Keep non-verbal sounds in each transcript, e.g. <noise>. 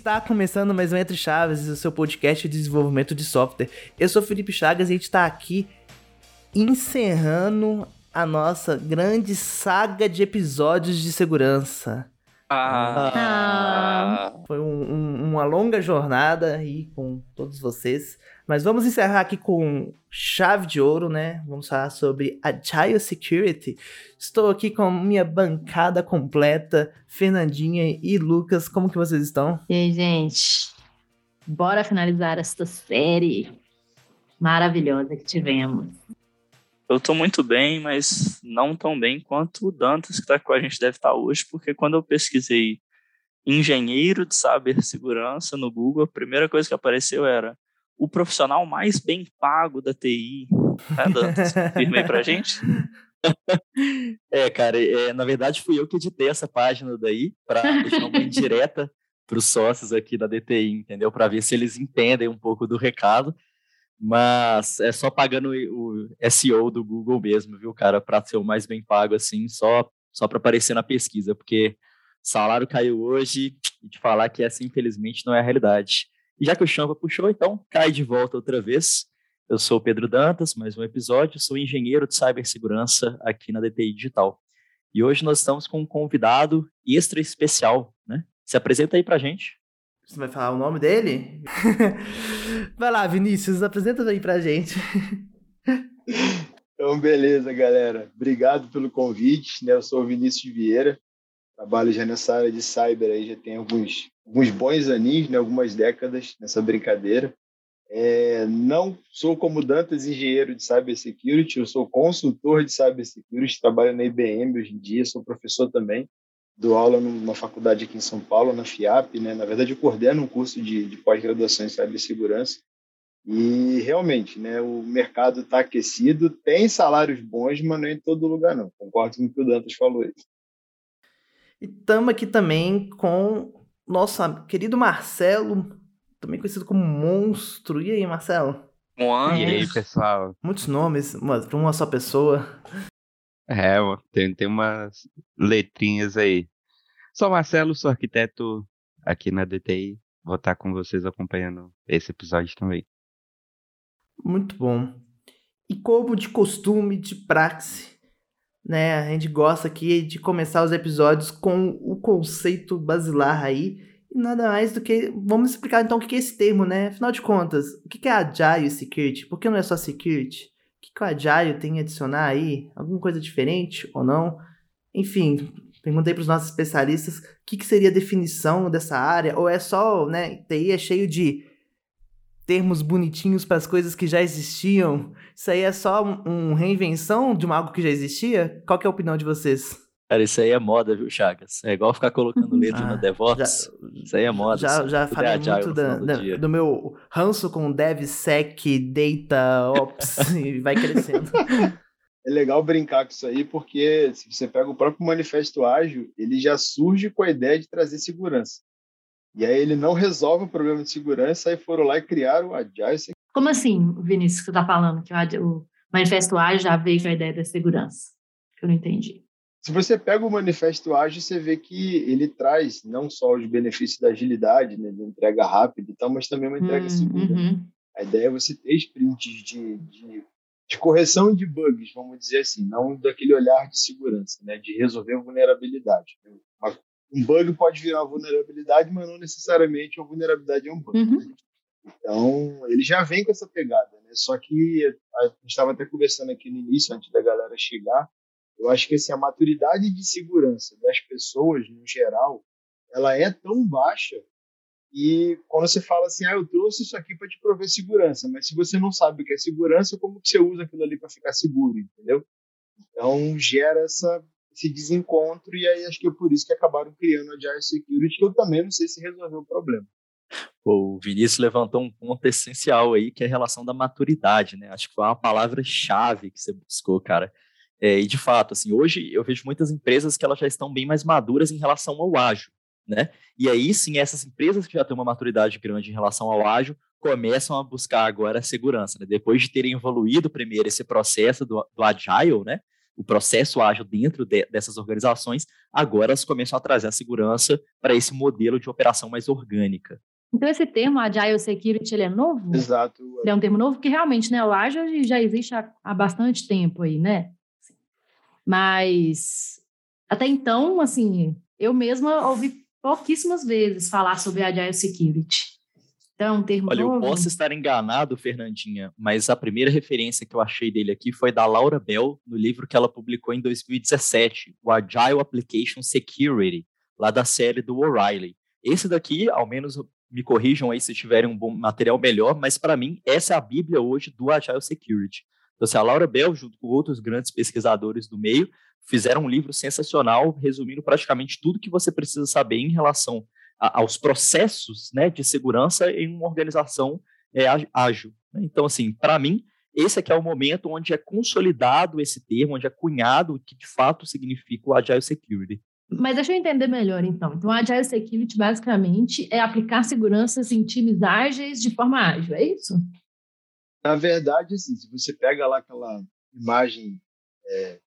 Está começando mais um Entre Chaves, o seu podcast de desenvolvimento de software. Eu sou Felipe Chagas e a gente está aqui encerrando a nossa grande saga de episódios de segurança. Ah. ah. Foi um, um, uma longa jornada aí com todos vocês. Mas vamos encerrar aqui com chave de ouro, né? Vamos falar sobre Agile Security. Estou aqui com minha bancada completa, Fernandinha e Lucas. Como que vocês estão? E aí, gente? Bora finalizar esta série maravilhosa que tivemos. Eu estou muito bem, mas não tão bem quanto o Dantas, que está com a gente, deve estar tá hoje, porque quando eu pesquisei engenheiro de cibersegurança no Google, a primeira coisa que apareceu era o profissional mais bem pago da TI. Tá, Dantas? Firme aí pra <laughs> gente. <laughs> é, cara, é, na verdade fui eu que editei essa página daí para deixar uma indireta para os sócios aqui da DTI, entendeu? Para ver se eles entendem um pouco do recado mas é só pagando o SEO do Google mesmo, viu, cara, para ser o mais bem pago assim, só só para aparecer na pesquisa, porque salário caiu hoje e te falar que essa infelizmente não é a realidade. E já que o Champa puxou, então cai de volta outra vez. Eu sou o Pedro Dantas, mais um episódio, sou engenheiro de cibersegurança aqui na DTI Digital. E hoje nós estamos com um convidado extra especial, né? Se apresenta aí pra gente. Você vai falar o nome dele? <laughs> vai lá, Vinícius, apresenta aí pra gente. Então, beleza, galera. Obrigado pelo convite. Né? Eu sou o Vinícius Vieira, trabalho já nessa área de cyber aí, já tem alguns, alguns bons aninhos, né? algumas décadas nessa brincadeira. É, não sou como Dantas engenheiro de cybersecurity, eu sou consultor de cybersecurity, trabalho na IBM hoje em dia, sou professor também dou aula numa faculdade aqui em São Paulo, na FIAP, né? Na verdade, eu coordeno um curso de, de pós-graduação em cibersegurança. E realmente, né, o mercado está aquecido, tem salários bons, mas não é em todo lugar não. Concordo com o que o Dantas falou aí. E estamos aqui também com nosso querido Marcelo, também conhecido como Monstro. E aí, Marcelo? E aí, pessoal? Muitos nomes, mas para uma só pessoa. É, tem, tem umas letrinhas aí. Sou Marcelo, sou arquiteto aqui na DTI. Vou estar com vocês acompanhando esse episódio também. Muito bom. E como de costume, de praxe, né? A gente gosta aqui de começar os episódios com o conceito basilar aí. E nada mais do que. Vamos explicar então o que é esse termo, né? Afinal de contas, o que é Agile Security? Por que não é só Security? O que o Agile tem a adicionar aí? Alguma coisa diferente ou não? Enfim, Perguntei para os nossos especialistas o que, que, seria a definição dessa área, ou é só, né, TI é cheio de termos bonitinhos para as coisas que já existiam. Isso aí é só uma um reinvenção de algo que já existia? Qual é a opinião de vocês? Cara, isso aí é moda, viu, Chagas? É igual ficar colocando <laughs> letra ah, no DevOps. Já, isso aí é moda. Já, já falei muito da, da, do, do, meu ranço com DevSec, DataOps, <laughs> e vai crescendo. é legal brincar com isso aí, porque se você pega o próprio Manifesto Ágil, ele já surge com a ideia de trazer segurança. E aí ele não resolve o problema de segurança, aí foram lá e criaram o Agile. Como assim, Vinícius, que você está falando, que o Manifesto Ágil já veio a ideia da segurança? Que eu não entendi. Se você pega o Manifesto Ágil, você vê que ele traz não só os benefícios da agilidade, né, de entrega rápida e tal, mas também uma entrega hum, segura. Uhum. A ideia é você ter sprints de, de de correção de bugs, vamos dizer assim, não daquele olhar de segurança, né, de resolver vulnerabilidade. Um bug pode virar uma vulnerabilidade, mas não necessariamente uma vulnerabilidade é um bug. Uhum. Então, ele já vem com essa pegada, né? Só que a gente estava até conversando aqui no início, antes da galera chegar, eu acho que assim, a maturidade de segurança das pessoas, no geral, ela é tão baixa e quando você fala assim, ah, eu trouxe isso aqui para te prover segurança, mas se você não sabe o que é segurança, como que você usa aquilo ali para ficar seguro, entendeu? Então gera essa, esse desencontro e aí acho que é por isso que acabaram criando a Agile Security, que eu também não sei se resolveu o problema. O Vinícius levantou um ponto essencial aí, que é a relação da maturidade, né? Acho que foi uma palavra-chave que você buscou, cara. É, e de fato, assim, hoje eu vejo muitas empresas que elas já estão bem mais maduras em relação ao ágil né? E aí sim, essas empresas que já têm uma maturidade grande em relação ao ágil começam a buscar agora a segurança, né? Depois de terem evoluído primeiro esse processo do, do agile, né? O processo ágil dentro de, dessas organizações, agora elas começam a trazer a segurança para esse modelo de operação mais orgânica. Então, esse termo, Agile Security, ele é novo? Exato. Ele é um termo novo, porque realmente, né, o Agile já existe há, há bastante tempo aí, né? Mas, até então, assim, eu mesma ouvi pouquíssimas vezes falar sobre Agile Security. Então, termo Olha, eu posso estar enganado, Fernandinha, mas a primeira referência que eu achei dele aqui foi da Laura Bell, no livro que ela publicou em 2017, o Agile Application Security, lá da série do O'Reilly. Esse daqui, ao menos me corrijam aí se tiverem um bom material melhor, mas para mim, essa é a bíblia hoje do Agile Security. Então, assim, a Laura Bell, junto com outros grandes pesquisadores do meio, fizeram um livro sensacional, resumindo praticamente tudo que você precisa saber em relação a, aos processos né, de segurança em uma organização é, ágil. Né? Então, assim, para mim, esse aqui é o momento onde é consolidado esse termo, onde é cunhado o que de fato significa o Agile Security. Mas deixa eu entender melhor, então. Então, a Agile Security, basicamente, é aplicar seguranças em times ágeis de forma ágil, é isso? Na verdade, assim, se você pega lá aquela imagem é,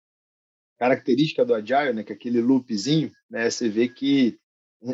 característica do Agile, né, que é aquele loopzinho, né, você vê que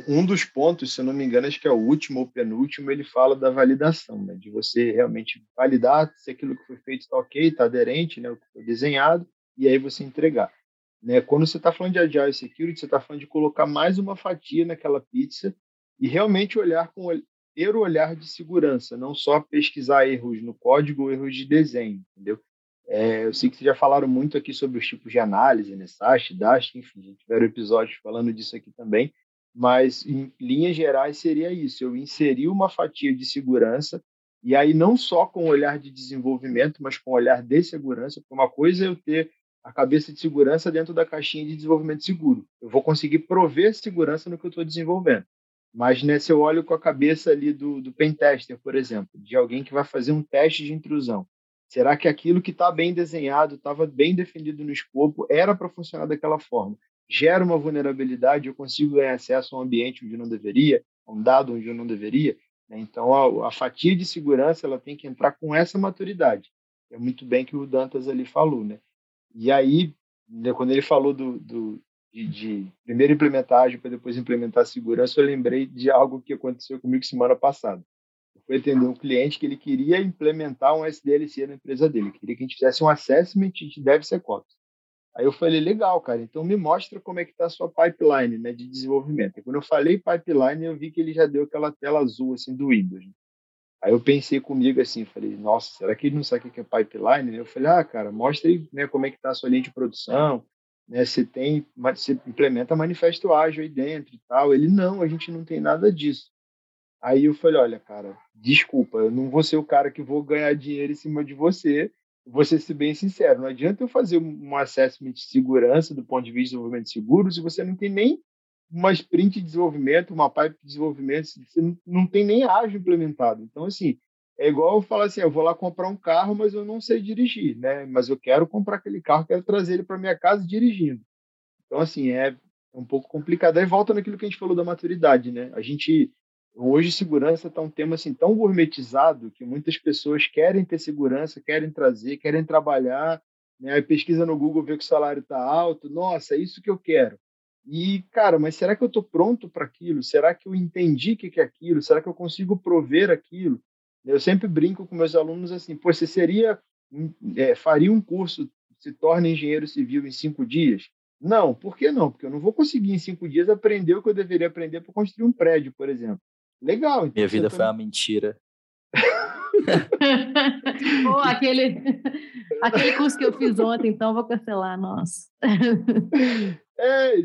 um dos pontos, se eu não me engano, acho que é o último ou penúltimo, ele fala da validação, né, de você realmente validar se aquilo que foi feito está ok, está aderente, né, o que foi desenhado, e aí você entregar. Né? Quando você está falando de Agile Security, você está falando de colocar mais uma fatia naquela pizza e realmente olhar com ter o olhar de segurança, não só pesquisar erros no código erros de desenho, entendeu? É, eu sei que vocês já falaram muito aqui sobre os tipos de análise, né? SAST, DAST, enfim, tiveram episódios falando disso aqui também, mas em linhas gerais seria isso, eu inserir uma fatia de segurança e aí não só com o olhar de desenvolvimento, mas com o olhar de segurança, porque uma coisa é eu ter a cabeça de segurança dentro da caixinha de desenvolvimento seguro. Eu vou conseguir prover segurança no que eu estou desenvolvendo. Mas né, se eu olho com a cabeça ali do, do pentester, por exemplo, de alguém que vai fazer um teste de intrusão, será que aquilo que está bem desenhado, estava bem definido no escopo, era para funcionar daquela forma? Gera uma vulnerabilidade, eu consigo ganhar acesso a um ambiente onde eu não deveria, a um dado onde eu não deveria? Né? Então, a, a fatia de segurança ela tem que entrar com essa maturidade. É muito bem que o Dantas ali falou, né? E aí, né, quando ele falou do, do de, de, primeiro implementar para depois implementar segurança, eu lembrei de algo que aconteceu comigo semana passada. Eu fui atender um cliente que ele queria implementar um SDLC na empresa dele, queria que a gente fizesse um assessment de DevSecOps. Aí eu falei, legal, cara, então me mostra como é que está a sua pipeline né, de desenvolvimento. E quando eu falei pipeline, eu vi que ele já deu aquela tela azul assim do Windows. Aí eu pensei comigo assim, falei, nossa, será que ele não sabe o que é pipeline? Eu falei, ah, cara, mostra aí né, como é que está a sua linha de produção, né, você tem, você implementa manifesto ágil aí dentro e tal. Ele, não, a gente não tem nada disso. Aí eu falei, olha, cara, desculpa, eu não vou ser o cara que vou ganhar dinheiro em cima de você, vou ser bem sincero, não adianta eu fazer um assessment de segurança do ponto de vista de desenvolvimento seguro se você não tem nem uma sprint de desenvolvimento, uma pipe de desenvolvimento, você não tem nem ágil implementado. Então, assim, é igual eu falar assim, eu vou lá comprar um carro, mas eu não sei dirigir, né? Mas eu quero comprar aquele carro, quero trazer ele para minha casa dirigindo. Então, assim, é um pouco complicado. Aí volta naquilo que a gente falou da maturidade, né? A gente hoje segurança está um tema assim tão gourmetizado que muitas pessoas querem ter segurança, querem trazer, querem trabalhar, né? Aí pesquisa no Google, vê que o salário está alto, nossa, é isso que eu quero. E, cara, mas será que eu estou pronto para aquilo? Será que eu entendi o que é aquilo? Será que eu consigo prover aquilo? Eu sempre brinco com meus alunos assim: pô, você seria, é, faria um curso, se torna engenheiro civil em cinco dias? Não, por que não? Porque eu não vou conseguir em cinco dias aprender o que eu deveria aprender para construir um prédio, por exemplo. Legal. Então Minha vida foi uma mentira. <laughs> Pô, aquele, <laughs> aquele curso que eu fiz ontem, então vou cancelar, nossa. É,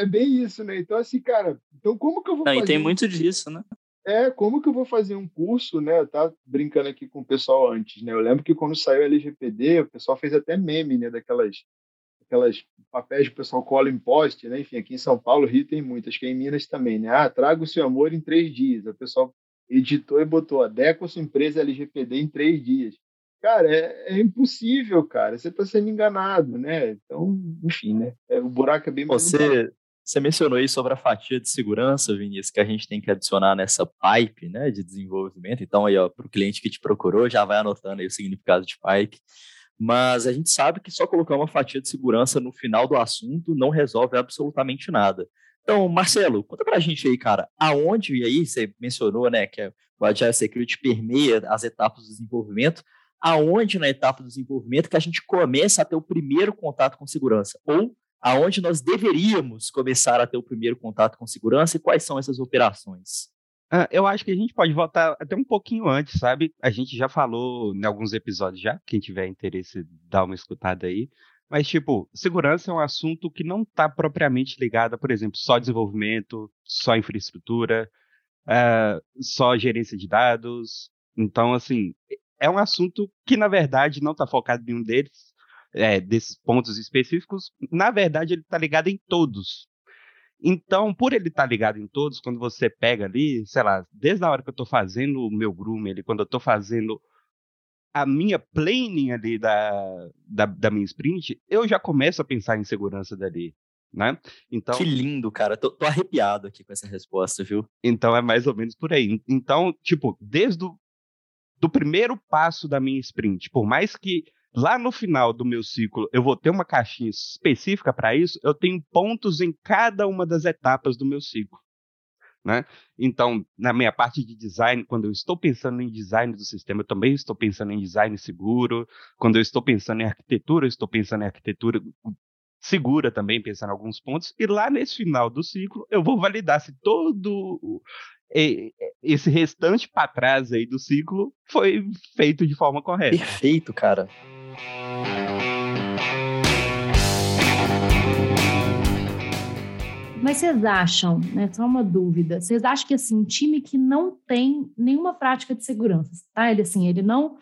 é bem isso, né? Então, assim, cara, então como que eu vou Não, fazer... E tem muito disso, né? É, como que eu vou fazer um curso, né? Eu tava brincando aqui com o pessoal antes, né? Eu lembro que quando saiu o LGPD, o pessoal fez até meme, né? Daquelas aquelas papéis que o pessoal cola em poste, né? Enfim, aqui em São Paulo, Rio tem muitas, que é em Minas também, né? Ah, traga o seu amor em três dias. O pessoal editou e botou, adequa sua empresa LGPD em três dias. Cara, é, é impossível, cara. Você está sendo enganado, né? Então, enfim, né? É, o buraco é bem. Você, você mencionou aí sobre a fatia de segurança, Vinícius, que a gente tem que adicionar nessa pipe né, de desenvolvimento. Então, aí, para o cliente que te procurou, já vai anotando aí o significado de pipe. Mas a gente sabe que só colocar uma fatia de segurança no final do assunto não resolve absolutamente nada. Então, Marcelo, conta pra gente aí, cara, aonde, e aí você mencionou, né, que o Agile Security permeia as etapas do desenvolvimento, aonde na etapa do desenvolvimento que a gente começa a ter o primeiro contato com segurança, ou aonde nós deveríamos começar a ter o primeiro contato com segurança e quais são essas operações? Eu acho que a gente pode voltar até um pouquinho antes, sabe? A gente já falou em alguns episódios já, quem tiver interesse, dá uma escutada aí. Mas, tipo, segurança é um assunto que não está propriamente ligado a, por exemplo, só desenvolvimento, só infraestrutura, uh, só gerência de dados. Então, assim, é um assunto que, na verdade, não está focado em um deles, é, desses pontos específicos. Na verdade, ele está ligado em todos. Então, por ele estar tá ligado em todos, quando você pega ali, sei lá, desde a hora que eu estou fazendo o meu groom, ele, quando eu estou fazendo a minha planning ali da, da, da, minha sprint, eu já começo a pensar em segurança dali, né? Então, que lindo, cara. Tô, tô arrepiado aqui com essa resposta, viu? Então é mais ou menos por aí. Então, tipo, desde o do primeiro passo da minha sprint, por mais que lá no final do meu ciclo eu vou ter uma caixinha específica para isso, eu tenho pontos em cada uma das etapas do meu ciclo. Né? Então, na minha parte de design, quando eu estou pensando em design do sistema, eu também estou pensando em design seguro. Quando eu estou pensando em arquitetura, eu estou pensando em arquitetura segura também, pensando em alguns pontos. E lá nesse final do ciclo, eu vou validar se todo esse restante para trás aí do ciclo foi feito de forma correta. Perfeito, cara. Mas vocês acham, né, só uma dúvida, vocês acham que assim, um time que não tem nenhuma prática de segurança, tá? Ele assim, ele não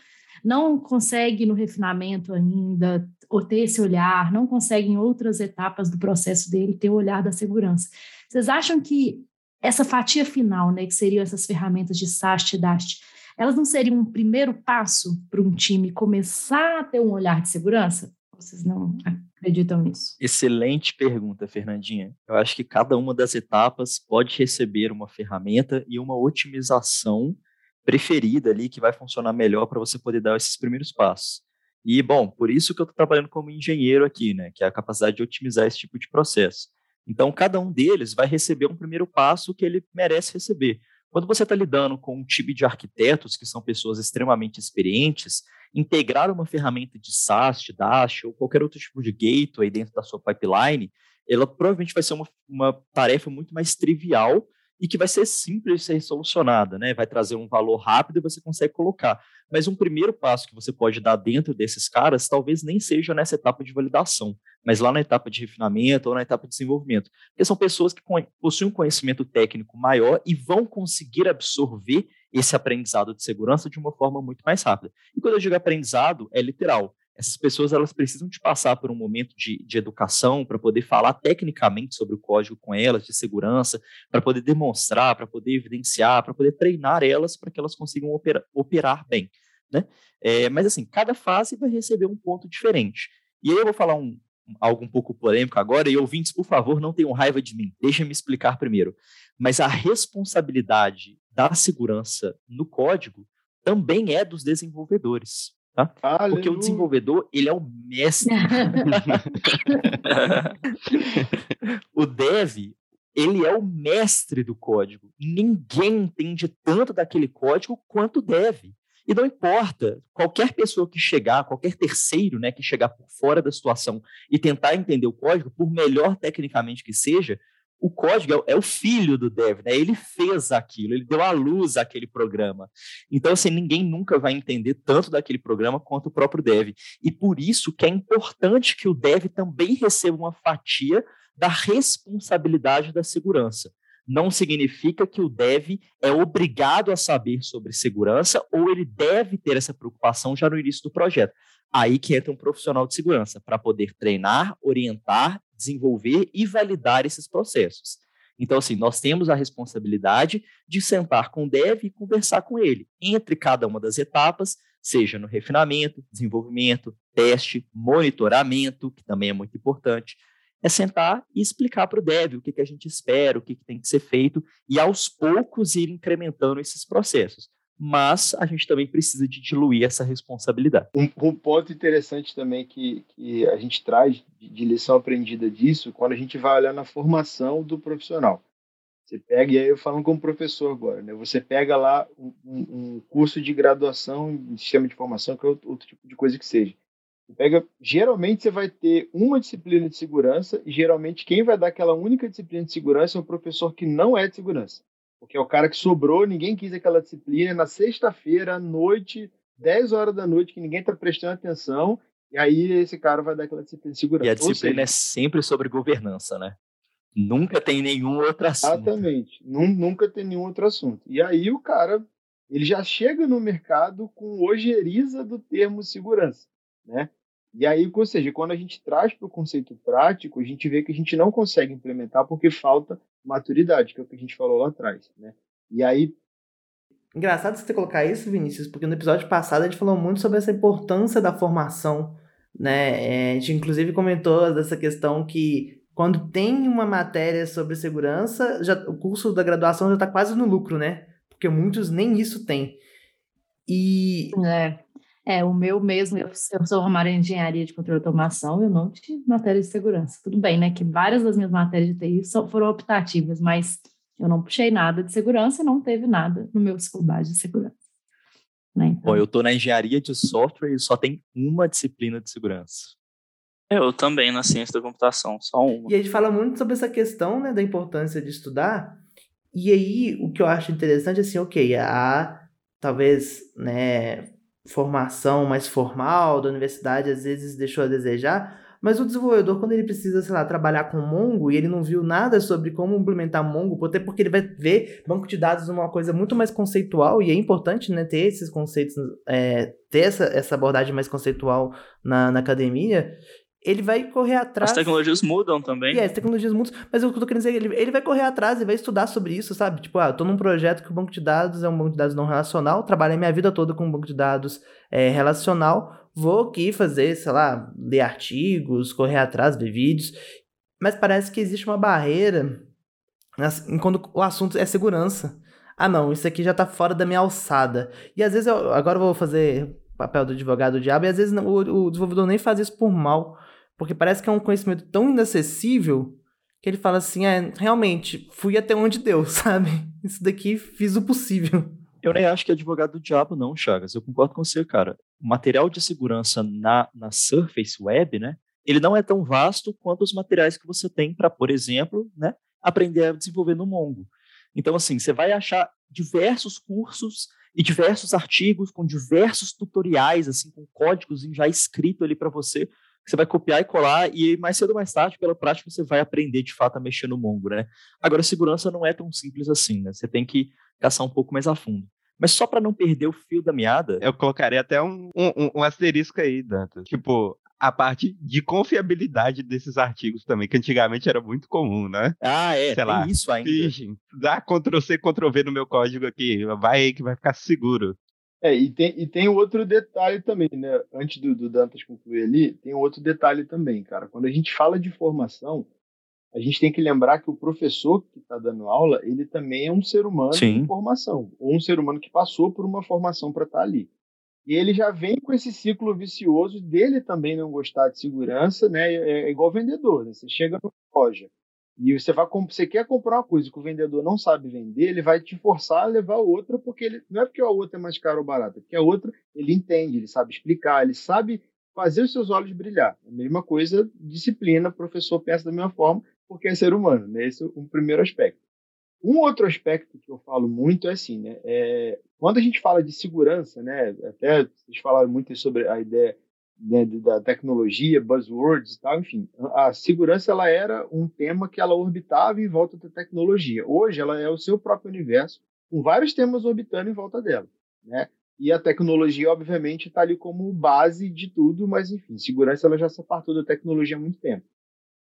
não consegue no refinamento ainda ou ter esse olhar, não consegue em outras etapas do processo dele ter o olhar da segurança. Vocês acham que essa fatia final, né, que seriam essas ferramentas de SAST e DAST, elas não seriam um primeiro passo para um time começar a ter um olhar de segurança? Vocês não acreditam nisso? Excelente pergunta, Fernandinha. Eu acho que cada uma das etapas pode receber uma ferramenta e uma otimização preferida ali que vai funcionar melhor para você poder dar esses primeiros passos. E, bom, por isso que eu estou trabalhando como engenheiro aqui, né, que é a capacidade de otimizar esse tipo de processo. Então, cada um deles vai receber um primeiro passo que ele merece receber. Quando você está lidando com um time de arquitetos, que são pessoas extremamente experientes, integrar uma ferramenta de SAST, Dash ou qualquer outro tipo de gateway dentro da sua pipeline, ela provavelmente vai ser uma, uma tarefa muito mais trivial e que vai ser simples de ser solucionada, né? Vai trazer um valor rápido e você consegue colocar. Mas um primeiro passo que você pode dar dentro desses caras talvez nem seja nessa etapa de validação, mas lá na etapa de refinamento ou na etapa de desenvolvimento. Porque são pessoas que possuem um conhecimento técnico maior e vão conseguir absorver esse aprendizado de segurança de uma forma muito mais rápida. E quando eu digo aprendizado, é literal essas pessoas elas precisam de passar por um momento de, de educação para poder falar tecnicamente sobre o código com elas, de segurança, para poder demonstrar, para poder evidenciar, para poder treinar elas para que elas consigam operar, operar bem. Né? É, mas assim, cada fase vai receber um ponto diferente. E aí eu vou falar um, algo um pouco polêmico agora, e ouvintes, por favor, não tenham raiva de mim, deixem me explicar primeiro. Mas a responsabilidade da segurança no código também é dos desenvolvedores. Tá? Porque o desenvolvedor, ele é o mestre. <laughs> o dev, ele é o mestre do código. Ninguém entende tanto daquele código quanto deve. E não importa, qualquer pessoa que chegar, qualquer terceiro né, que chegar por fora da situação e tentar entender o código, por melhor tecnicamente que seja, o código é, é, o filho do dev, né? Ele fez aquilo, ele deu à luz aquele programa. Então, assim, ninguém nunca vai entender tanto daquele programa quanto o próprio dev. E por isso que é importante que o dev também receba uma fatia da responsabilidade da segurança. Não significa que o dev é obrigado a saber sobre segurança ou ele deve ter essa preocupação já no início do projeto. Aí que entra um profissional de segurança para poder treinar, orientar, desenvolver e validar esses processos. Então, assim, nós temos a responsabilidade de sentar com o dev e conversar com ele entre cada uma das etapas, seja no refinamento, desenvolvimento, teste, monitoramento, que também é muito importante. É sentar e explicar para o dev o que, que a gente espera, o que, que tem que ser feito, e aos poucos ir incrementando esses processos. mas a gente também precisa de diluir essa responsabilidade. Um, um ponto interessante também que, que a gente traz de, de, lição aprendida disso, quando a gente vai olhar na formação do profissional. Você pega, e aí eu falo como professor agora, né? Você pega lá um, um curso de graduação em sistema de formação, que é outro, outro tipo de coisa que seja. Pega, geralmente você vai ter uma disciplina de segurança e geralmente quem vai dar aquela única disciplina de segurança é o professor que não é de segurança. Porque é o cara que sobrou, ninguém quis aquela disciplina, na sexta-feira, à noite, 10 horas da noite, que ninguém está prestando atenção, e aí esse cara vai dar aquela disciplina de segurança. E a disciplina seja, é sempre sobre governança, né? Nunca tem nenhum outro assunto. Exatamente. Nunca tem nenhum outro assunto. E aí o cara, ele já chega no mercado com ojeriza do termo segurança, né? E aí, ou seja, quando a gente traz para o conceito prático, a gente vê que a gente não consegue implementar porque falta maturidade, que é o que a gente falou lá atrás, né? E aí... Engraçado você colocar isso, Vinícius, porque no episódio passado a gente falou muito sobre essa importância da formação, né? É, a gente inclusive comentou dessa questão que quando tem uma matéria sobre segurança, já, o curso da graduação já está quase no lucro, né? Porque muitos nem isso têm. E. É, é o meu mesmo, eu, eu sou formada em engenharia de controle de automação, eu não tive matéria de segurança. Tudo bem, né? Que várias das minhas matérias de TI foram optativas, mas eu não puxei nada de segurança e não teve nada no meu faculdade de segurança. Né? Então... Bom, eu estou na engenharia de software e só tem uma disciplina de segurança. Eu também na ciência da computação, só uma. E a gente fala muito sobre essa questão, né, da importância de estudar. E aí, o que eu acho interessante, assim, ok, a talvez, né, formação mais formal da universidade às vezes deixou a desejar, mas o desenvolvedor, quando ele precisa, sei lá, trabalhar com Mongo e ele não viu nada sobre como implementar Mongo, até porque ele vai ver banco de dados uma coisa muito mais conceitual, e é importante né, ter esses conceitos, é, ter essa, essa abordagem mais conceitual na, na academia, ele vai correr atrás. As tecnologias mudam também. É, as tecnologias mudam, mas o que eu tô querendo dizer, ele, ele vai correr atrás e vai estudar sobre isso, sabe? Tipo, ah, eu tô num projeto que o banco de dados é um banco de dados não relacional, trabalhei minha vida toda com um banco de dados é, relacional, vou aqui fazer, sei lá, ler artigos, correr atrás, ver vídeos, mas parece que existe uma barreira quando o assunto é segurança. Ah, não, isso aqui já tá fora da minha alçada. E às vezes eu, agora eu vou fazer papel do advogado do diabo, e às vezes o, o desenvolvedor nem faz isso por mal porque parece que é um conhecimento tão inacessível que ele fala assim: é, realmente, fui até onde deu, <laughs> sabe? Isso daqui fiz o possível. Eu nem acho que é advogado do diabo, não, Chagas. Eu concordo com você, cara. O material de segurança na, na Surface Web, né? Ele não é tão vasto quanto os materiais que você tem para, por exemplo, né, aprender a desenvolver no Mongo. Então, assim, você vai achar diversos cursos e diversos artigos com diversos tutoriais, assim, com códigos já escrito ali para você, você vai copiar e colar e mais cedo ou mais tarde, pela prática, você vai aprender de fato a mexer no Mongo, né? Agora, segurança não é tão simples assim, né? Você tem que caçar um pouco mais a fundo. Mas só para não perder o fio da meada. Eu colocaria até um, um, um asterisco aí, Dantas. Tipo, a parte de confiabilidade desses artigos também, que antigamente era muito comum, né? Ah, é, Sei lá, isso ainda. Phishing, dá Ctrl-C, Ctrl-V no meu código aqui, vai aí que vai ficar seguro. É, e tem, e tem outro detalhe também, né? Antes do, do Dantas concluir ali, tem outro detalhe também, cara. Quando a gente fala de formação, a gente tem que lembrar que o professor que está dando aula, ele também é um ser humano Sim. em formação, ou um ser humano que passou por uma formação para estar tá ali. E ele já vem com esse ciclo vicioso dele também não gostar de segurança, né? É, é igual vendedor, né? Você chega na loja, e você vai você quer comprar uma coisa que o vendedor não sabe vender, ele vai te forçar a levar outra porque ele não é porque a outra é mais cara ou barata, é porque a outra ele entende, ele sabe explicar, ele sabe fazer os seus olhos brilhar. A mesma coisa, disciplina, professor pensa da mesma forma, porque é ser humano, né? Esse é o primeiro aspecto. Um outro aspecto que eu falo muito é assim, né? É, quando a gente fala de segurança, né? Até vocês falaram muito sobre a ideia né, da tecnologia, buzzwords e tal, enfim. A segurança ela era um tema que ela orbitava em volta da tecnologia. Hoje ela é o seu próprio universo, com vários temas orbitando em volta dela, né? E a tecnologia, obviamente, está ali como base de tudo, mas enfim, segurança ela já se apartou da tecnologia há muito tempo,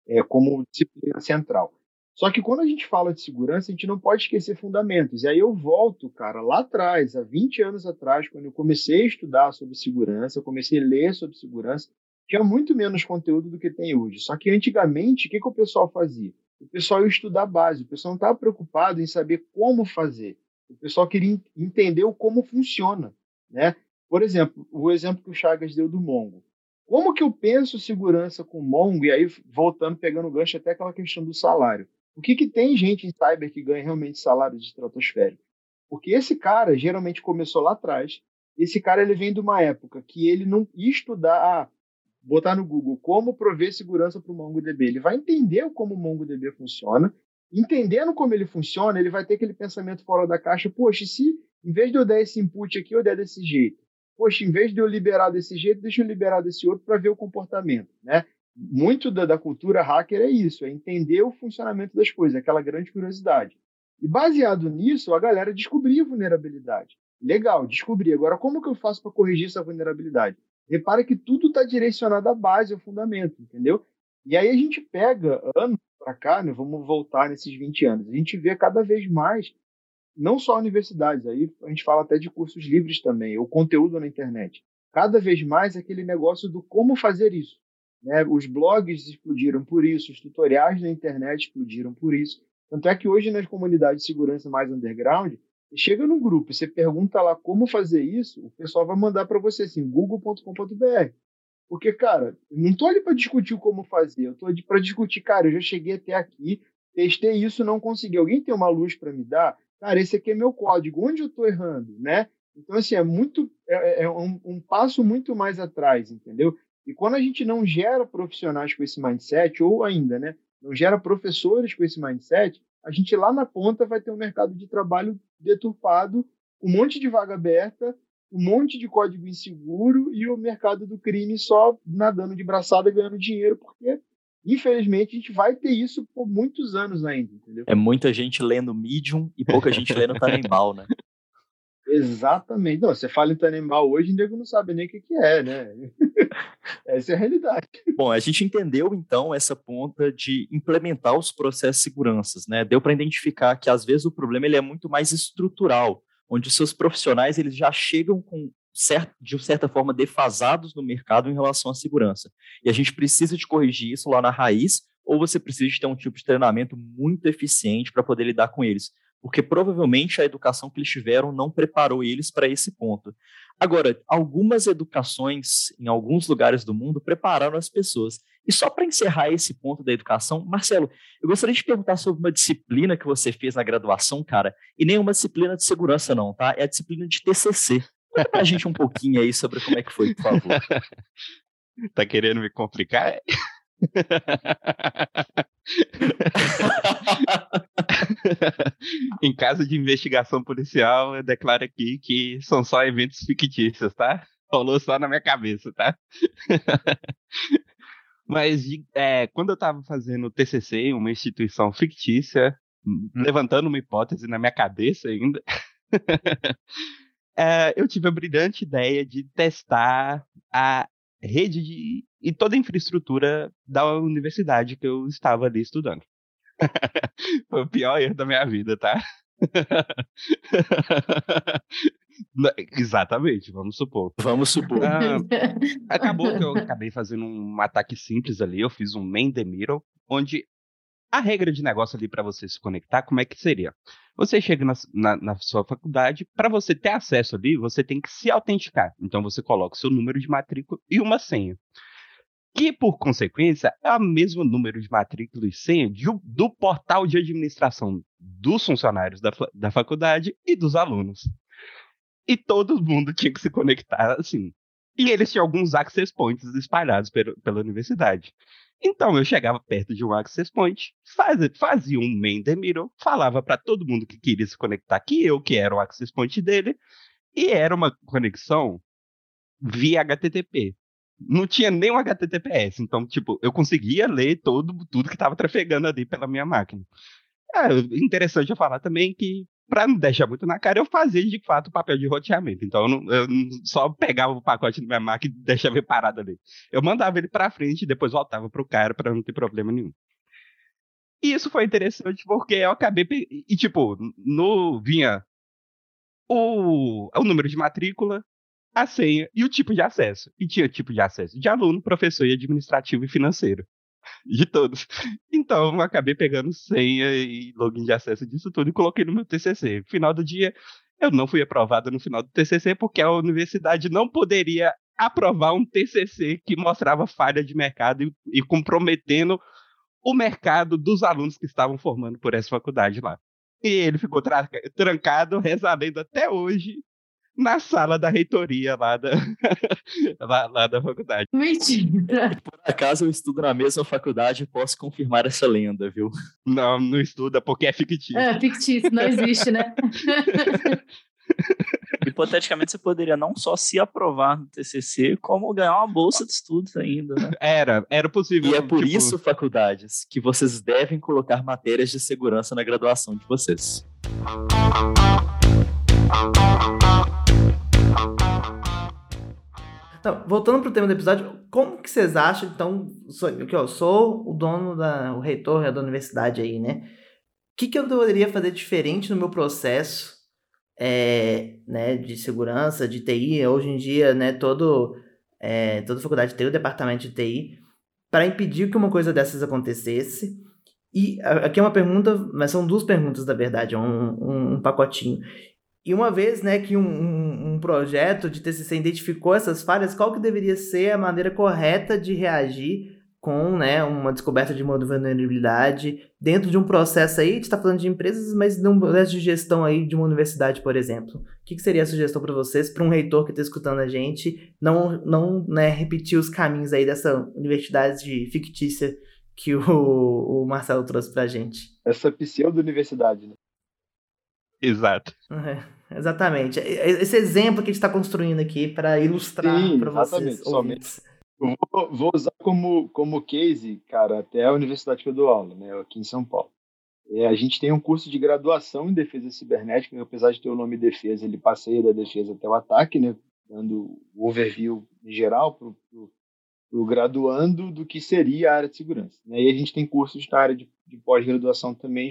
é como disciplina central. Só que quando a gente fala de segurança, a gente não pode esquecer fundamentos. E aí eu volto, cara, lá atrás, há 20 anos atrás, quando eu comecei a estudar sobre segurança, eu comecei a ler sobre segurança, tinha muito menos conteúdo do que tem hoje. Só que antigamente, o que, que o pessoal fazia? O pessoal ia estudar base, o pessoal não estava preocupado em saber como fazer. O pessoal queria entender o como funciona, né? Por exemplo, o exemplo que o Chagas deu do Mongo. Como que eu penso segurança com Mongo? E aí, voltando, pegando o gancho até aquela questão do salário. O que, que tem gente em cyber que ganha realmente salário de estratosférico? Porque esse cara geralmente começou lá atrás. Esse cara ele vem de uma época que ele não ia estudar, ah, botar no Google como prover segurança para o MongoDB. Ele vai entender como o MongoDB funciona. Entendendo como ele funciona, ele vai ter aquele pensamento fora da caixa. Poxa, se em vez de eu dar esse input aqui, eu der desse jeito. Poxa, em vez de eu liberar desse jeito, deixa eu liberar desse outro para ver o comportamento, né? Muito da, da cultura hacker é isso, é entender o funcionamento das coisas, aquela grande curiosidade. E baseado nisso, a galera descobria vulnerabilidade. Legal, descobri. Agora, como que eu faço para corrigir essa vulnerabilidade? Repara que tudo está direcionado à base, ao fundamento, entendeu? E aí a gente pega anos para cá, né, vamos voltar nesses 20 anos, a gente vê cada vez mais, não só universidades, aí a gente fala até de cursos livres também, o conteúdo na internet. Cada vez mais aquele negócio do como fazer isso. Né? Os blogs explodiram por isso, os tutoriais na internet explodiram por isso. Tanto é que hoje nas comunidades de segurança mais underground, você chega no grupo, você pergunta lá como fazer isso, o pessoal vai mandar para você assim, google.com.br. Porque, cara, não estou ali para discutir como fazer, eu estou para discutir, cara, eu já cheguei até aqui, testei isso, não consegui. Alguém tem uma luz para me dar? Cara, esse aqui é meu código, onde eu estou errando, né? Então, assim, é muito, é, é, é um, um, passo muito mais atrás, entendeu? E quando a gente não gera profissionais com esse mindset, ou ainda, né, não gera professores com esse mindset, a gente lá na ponta vai ter um mercado de trabalho deturpado, um monte de vaga aberta, um monte de código inseguro e o mercado do crime só nadando de braçada ganhando dinheiro, porque infelizmente a gente vai ter isso por muitos anos ainda, entendeu? É muita gente lendo Medium e pouca gente lendo <laughs> Tanimbal, né? Exatamente. Não, você fala em Tanimbal hoje, o nego não sabe nem o que, que é, né? <laughs> Essa é a realidade. Bom, a gente entendeu então essa ponta de implementar os processos de segurança, né? Deu para identificar que às vezes o problema ele é muito mais estrutural, onde os seus profissionais eles já chegam com certo, de certa forma defasados no mercado em relação à segurança. E a gente precisa de corrigir isso lá na raiz, ou você precisa de ter um tipo de treinamento muito eficiente para poder lidar com eles porque provavelmente a educação que eles tiveram não preparou eles para esse ponto. Agora, algumas educações em alguns lugares do mundo prepararam as pessoas. E só para encerrar esse ponto da educação, Marcelo, eu gostaria de perguntar sobre uma disciplina que você fez na graduação, cara, e nem uma disciplina de segurança não, tá? É a disciplina de TCC. Conta pra gente um pouquinho aí sobre como é que foi, por favor. <laughs> tá querendo me complicar? <laughs> em caso de investigação policial, eu declaro aqui que são só eventos fictícios, tá? Falou só na minha cabeça, tá? <laughs> Mas é, quando eu estava fazendo o TCC, uma instituição fictícia, levantando uma hipótese na minha cabeça ainda, <laughs> é, eu tive a brilhante ideia de testar a rede de, e toda a infraestrutura da universidade que eu estava ali estudando. <laughs> Foi o pior erro da minha vida, tá? <laughs> Exatamente, vamos supor. Vamos supor. Ah, <laughs> acabou que eu acabei fazendo um ataque simples ali, eu fiz um main the middle, onde a regra de negócio ali para você se conectar, como é que seria? Você chega na, na, na sua faculdade, para você ter acesso ali, você tem que se autenticar. Então você coloca o seu número de matrícula e uma senha que, por consequência, é o mesmo número de matrícula e senha do portal de administração dos funcionários da, da faculdade e dos alunos. E todo mundo tinha que se conectar assim. E eles tinham alguns access points espalhados pela, pela universidade. Então eu chegava perto de um access point, fazia, fazia um main falava para todo mundo que queria se conectar que eu que era o access point dele, e era uma conexão via HTTP não tinha nem um HTTPS, então, tipo, eu conseguia ler todo, tudo que estava trafegando ali pela minha máquina. É interessante eu falar também que, para não deixar muito na cara, eu fazia de fato o papel de roteamento. Então, eu, não, eu só pegava o pacote da minha máquina e deixava ele parado ali. Eu mandava ele para frente e depois voltava para o cara para não ter problema nenhum. E isso foi interessante porque eu acabei. E, tipo, no vinha o, o número de matrícula, a senha e o tipo de acesso. E tinha tipo de acesso de aluno, professor e administrativo e financeiro. <laughs> De todos. Então, eu acabei pegando senha e login de acesso disso tudo e coloquei no meu TCC. Final do dia, eu não fui aprovado no final do TCC porque a universidade não poderia aprovar um TCC que mostrava falha de mercado e, e comprometendo o mercado dos alunos que estavam formando por essa faculdade lá. E ele ficou tra trancado, rezalendo até hoje, na sala da reitoria lá da, <laughs> lá, lá, da faculdade. Mentira! Por acaso eu estudo na mesma faculdade e posso confirmar essa lenda, viu? Não, não estuda porque é fictício. É, fictício, não existe, né? <laughs> Hipoteticamente, você poderia não só se aprovar no TCC, como ganhar uma bolsa de estudos ainda, né? Era, era possível. E é por tipo... isso, faculdades, que vocês devem colocar matérias de segurança na graduação de vocês. Então, voltando para o tema do episódio, como que vocês acham, então, sou, que eu sou o dono da, o reitor da universidade aí, né? O que, que eu poderia fazer diferente no meu processo é, né, de segurança, de TI? Hoje em dia, né, todo, é, toda faculdade tem o departamento de TI para impedir que uma coisa dessas acontecesse. E aqui é uma pergunta, mas são duas perguntas, na verdade, é um, um, um pacotinho. E uma vez né, que um, um, um, projeto de TCC identificou essas falhas, qual que deveria ser a maneira correta de reagir com né, uma descoberta de uma vulnerabilidade dentro de um processo aí, a gente está falando de empresas, mas não processo de gestão aí de uma universidade, por exemplo. O que, que seria a sugestão para vocês, para um reitor que está escutando a gente, não, não né, repetir os caminhos aí dessa universidade fictícia que o, o Marcelo trouxe para a gente? Essa pseudo-universidade, né? Exato. É, exatamente. Esse exemplo que a gente está construindo aqui para ilustrar para vocês. Somente. Eu vou, vou, usar como, como case, cara, até a universidade que eu dou aula, né, aqui em São Paulo. É, a gente tem um curso de graduação em defesa cibernética, apesar de ter o nome defesa, ele passeia da defesa até o ataque, né, dando o overview em geral para o graduando do que seria a área de segurança. Né? E a gente tem cursos na área de, de pós-graduação também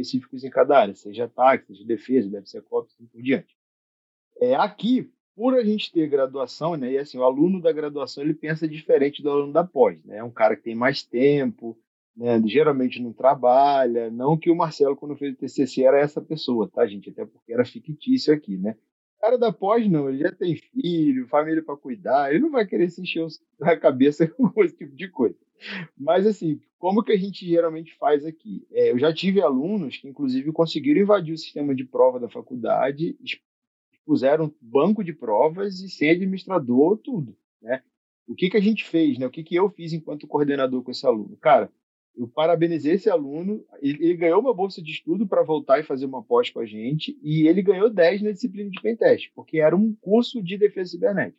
específicos em cada área, seja ataque, seja defesa, deve ser cópia, assim por diante. É, aqui, por a gente ter graduação, né, e assim, o aluno da graduação ele pensa diferente do aluno da pós, né, é um cara que tem mais tempo, né, geralmente não trabalha, não que o Marcelo, quando fez o TCC, era essa pessoa, tá, gente, até porque era fictício aqui, né, o cara da pós, não, ele já tem filho, família para cuidar, ele não vai querer se encher <laughs> a cabeça com esse tipo de coisa. Mas, assim, como que a gente geralmente faz aqui? É, eu já tive alunos que, inclusive, conseguiram invadir o sistema de prova da faculdade, puseram banco de provas e sem administrador, tudo, né? O que, que a gente fez, né? O que, que eu fiz enquanto coordenador com esse aluno? Cara, eu parabenizei esse aluno, ele, ele ganhou uma bolsa de estudo para voltar e fazer uma pós com a gente, e ele ganhou 10 na disciplina de pentest, porque era um curso de defesa cibernética.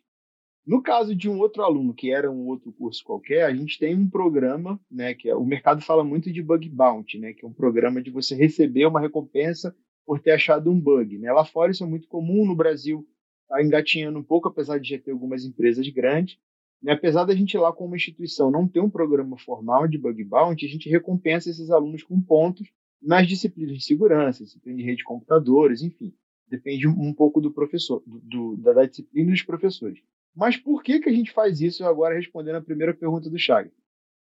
No caso de um outro aluno que era um outro curso qualquer, a gente tem um programa, né, que é, o mercado fala muito de bug bounty, né, que é um programa de você receber uma recompensa por ter achado um bug. Né? Lá fora isso é muito comum, no Brasil está engatinhando um pouco, apesar de já ter algumas empresas grandes. Né? Apesar da gente lá como instituição não ter um programa formal de bug bounty, a gente recompensa esses alunos com pontos nas disciplinas de segurança, disciplina de rede de computadores, enfim. Depende um pouco do professor, do, do, da disciplina dos professores. Mas por que, que a gente faz isso agora respondendo a primeira pergunta do Chagas?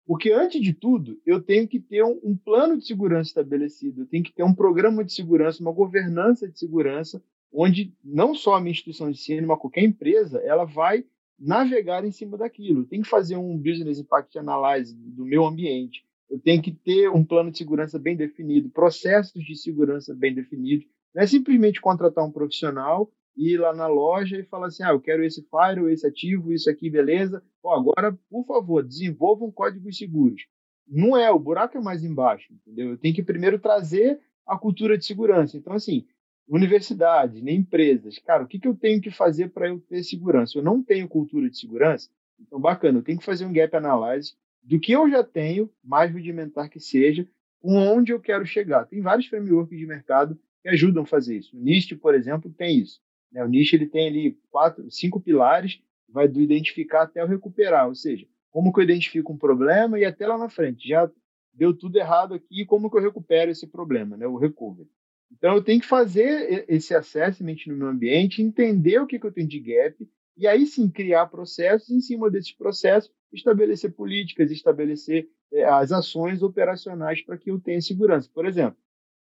Porque, antes de tudo, eu tenho que ter um, um, plano de segurança estabelecido, eu tenho que ter um programa de segurança, uma governança de segurança, onde não só a minha instituição de ensino, mas qualquer empresa, ela vai navegar em cima daquilo. Eu tenho que fazer um business impact analysis do meu ambiente, eu tenho que ter um plano de segurança bem definido, processos de segurança bem definidos. Não é simplesmente contratar um profissional ir lá na loja e falar assim: ah, eu quero esse firewall, esse ativo, isso aqui, beleza. Pô, agora, por favor, desenvolvam códigos seguros. Não é, o buraco é mais embaixo, entendeu? Eu tenho que primeiro trazer a cultura de segurança. Então, assim, universidades, nem empresas, cara, o que, que eu tenho que fazer para eu ter segurança? Eu não tenho cultura de segurança, então bacana, eu tenho que fazer um gap analysis do que eu já tenho, mais rudimentar que seja, com onde eu quero chegar. Tem vários frameworks de mercado que ajudam a fazer isso. O NIST, por exemplo, tem isso. Né? O nicho ele tem ali quatro, cinco pilares, vai do identificar até o recuperar, ou seja, como que eu identifico um problema e até lá na frente, já deu tudo errado aqui, como que eu recupero esse problema, né? o recovery. Então eu tenho que fazer esse assessment no meu ambiente, entender o que, que eu tenho de gap e aí sim criar processos em cima desses processos, estabelecer políticas, estabelecer é, as ações operacionais para que eu tenha segurança. Por exemplo,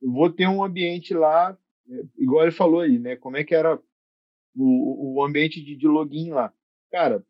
eu vou ter um ambiente lá, é, igual ele falou aí, né? Como é que era o, o ambiente de, de login lá? Cara,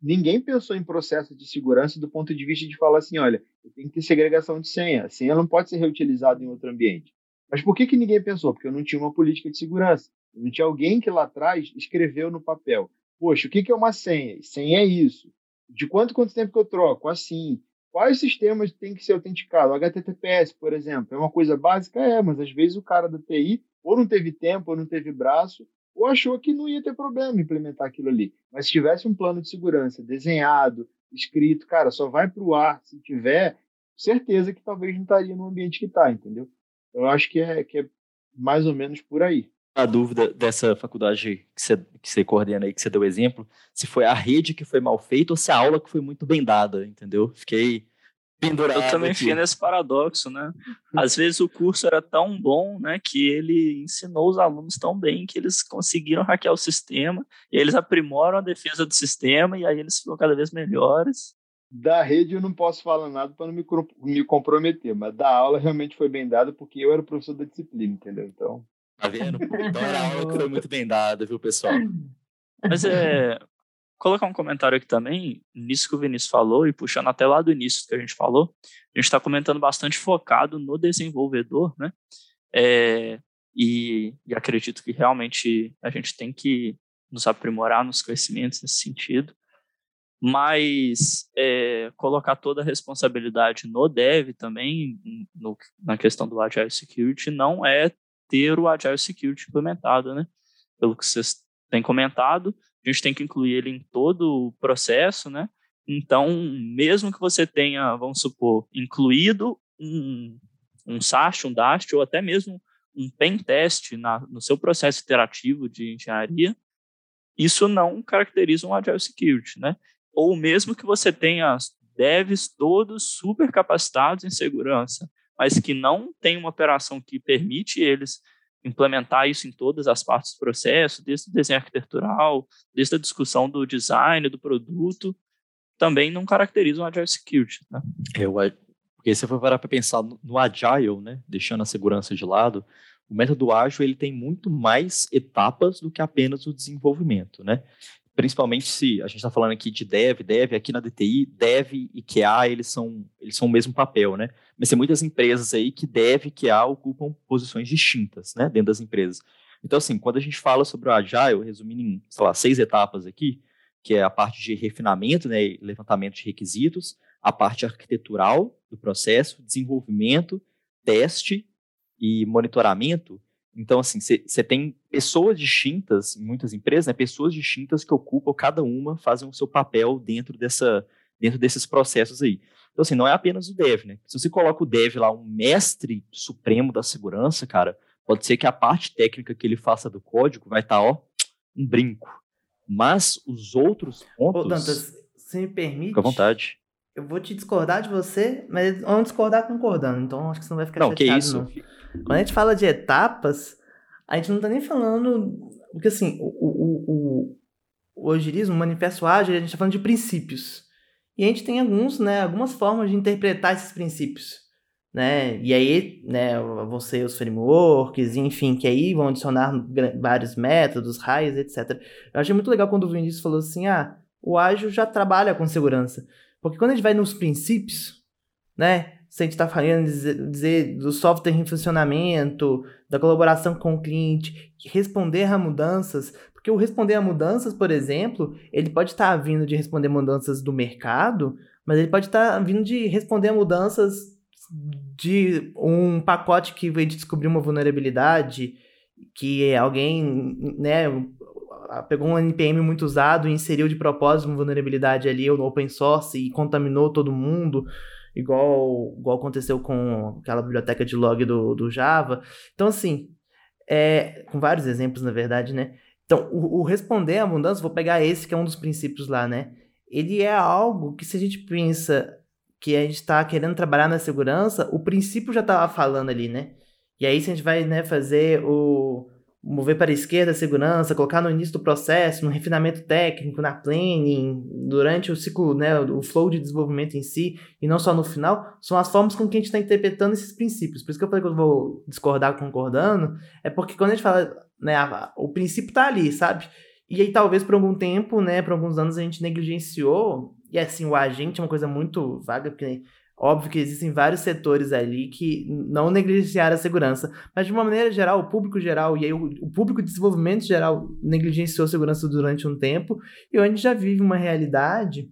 ninguém pensou em processo de segurança do ponto de vista de falar assim, olha, tem que ter segregação de senha. A senha não pode ser reutilizada em outro ambiente. Mas por que, que ninguém pensou? Porque eu não tinha uma política de segurança. Não tinha alguém que lá atrás escreveu no papel. Poxa, o que, que é uma senha? Senha é isso. De quanto quanto tempo que eu troco? Assim. Quais sistemas tem que ser autenticados? HTTPS, por exemplo, é uma coisa básica? É, mas às vezes o cara da TI ou não teve tempo, ou não teve braço, ou achou que não ia ter problema implementar aquilo ali. Mas se tivesse um plano de segurança desenhado, escrito, cara, só vai para o ar se tiver, certeza que talvez não estaria no ambiente que está, entendeu? Eu acho que é, que é mais ou menos por aí. A dúvida dessa faculdade que você, que você coordena aí, que você deu exemplo, se foi a rede que foi mal feita ou se a aula que foi muito bem dada, entendeu? Fiquei pendurado. Eu também fiquei nesse paradoxo, né? Às vezes o curso era tão bom, né, que ele ensinou os alunos tão bem que eles conseguiram hackear o sistema, e eles aprimoram a defesa do sistema, e aí eles ficam cada vez melhores. Da rede eu não posso falar nada para não me, me comprometer, mas da aula realmente foi bem dada porque eu era o professor da disciplina, entendeu? Então. Tá vendo? <laughs> Então era a aula que foi muito bem dada, viu, pessoal? Mas é, colocar um comentário aqui também, nisso que o Vinícius falou, e puxando até lá do início que a gente falou, a gente está comentando bastante focado no desenvolvedor, né? É, e, e, acredito que realmente a gente tem que nos aprimorar nos conhecimentos nesse sentido, mas é, colocar toda a responsabilidade no dev também, no, na questão do Agile Security, não é ter o Agile Security implementado, né? Pelo que vocês têm comentado, a gente tem que incluir ele em todo o processo, né? Então, mesmo que você tenha, vamos supor, incluído um, um SAST, um DAST, ou até mesmo um pen test na, no seu processo iterativo de engenharia, isso não caracteriza um Agile Security, né? Ou mesmo que você tenha devs todos super capacitados em segurança, mas que não tem uma operação que permite eles implementar isso em todas as partes do processo, desde o desenho arquitetural, desde a discussão do design, do produto, também não caracterizam um Agile Security. Né? Eu, porque se você for parar para pensar no Agile, né, deixando a segurança de lado, o método ágil ele tem muito mais etapas do que apenas o desenvolvimento, né? Principalmente se a gente está falando aqui de dev, dev, aqui na DTI, dev e QA, eles são, eles são o mesmo papel, né? Mas tem muitas empresas aí que dev e QA ocupam posições distintas, né, dentro das empresas. Então, assim, quando a gente fala sobre o Agile, resumindo em, sei lá, seis etapas aqui, que é a parte de refinamento, né, levantamento de requisitos, a parte arquitetural do processo, desenvolvimento, teste e monitoramento, então, assim, você tem pessoas distintas, em muitas empresas, né, pessoas distintas que ocupam, cada uma fazem o seu papel dentro, dessa, dentro desses processos aí. Então, assim, não é apenas o dev, né? Se você coloca o dev lá, um mestre supremo da segurança, cara, pode ser que a parte técnica que ele faça do código vai estar, tá, ó, um brinco. Mas os outros pontos... Ô, Dantas, se me permite... Fica à vontade. Eu vou te discordar de você, mas vamos discordar concordando, então acho que você não vai ficar não, chateado, que isso? não. Quando a gente fala de etapas, a gente não está nem falando. Porque assim, o, o, o, o agilismo, o manifesto ágil, a gente está falando de princípios. E a gente tem alguns, né, algumas formas de interpretar esses princípios. Né? E aí, né, você os frameworks, enfim, que aí vão adicionar vários métodos, raios, etc. Eu achei muito legal quando o Vinícius falou assim: ah, o ágil já trabalha com segurança. Porque quando a gente vai nos princípios, né, se a gente está falando dizer, dizer, do software em funcionamento, da colaboração com o cliente, responder a mudanças, porque o responder a mudanças, por exemplo, ele pode estar tá vindo de responder mudanças do mercado, mas ele pode estar tá vindo de responder a mudanças de um pacote que veio de descobrir uma vulnerabilidade, que alguém, né, pegou um NPM muito usado e inseriu de propósito uma vulnerabilidade ali no open source e contaminou todo mundo igual, igual aconteceu com aquela biblioteca de log do, do Java. Então, assim, é, com vários exemplos, na verdade, né? Então, o, o responder à mudança, vou pegar esse que é um dos princípios lá, né? Ele é algo que, se a gente pensa que a gente está querendo trabalhar na segurança, o princípio já estava falando ali, né? E aí, se a gente vai né, fazer o, mover para a esquerda a segurança, colocar no início do processo, no refinamento técnico, na planning, durante o ciclo, né, o flow de desenvolvimento em si, e não só no final, são as formas com que a gente está interpretando esses princípios. Por isso que eu falei que eu vou discordar concordando, é porque quando a gente fala, né, o princípio está ali, sabe? E aí talvez por algum tempo, né, por alguns anos a gente negligenciou, e assim, o agente é uma coisa muito vaga, porque Óbvio que existem vários setores ali que não negligenciaram a segurança, mas de uma maneira geral, o público geral e aí o, o público de desenvolvimento geral negligenciou a segurança durante um tempo, e gente já vive uma realidade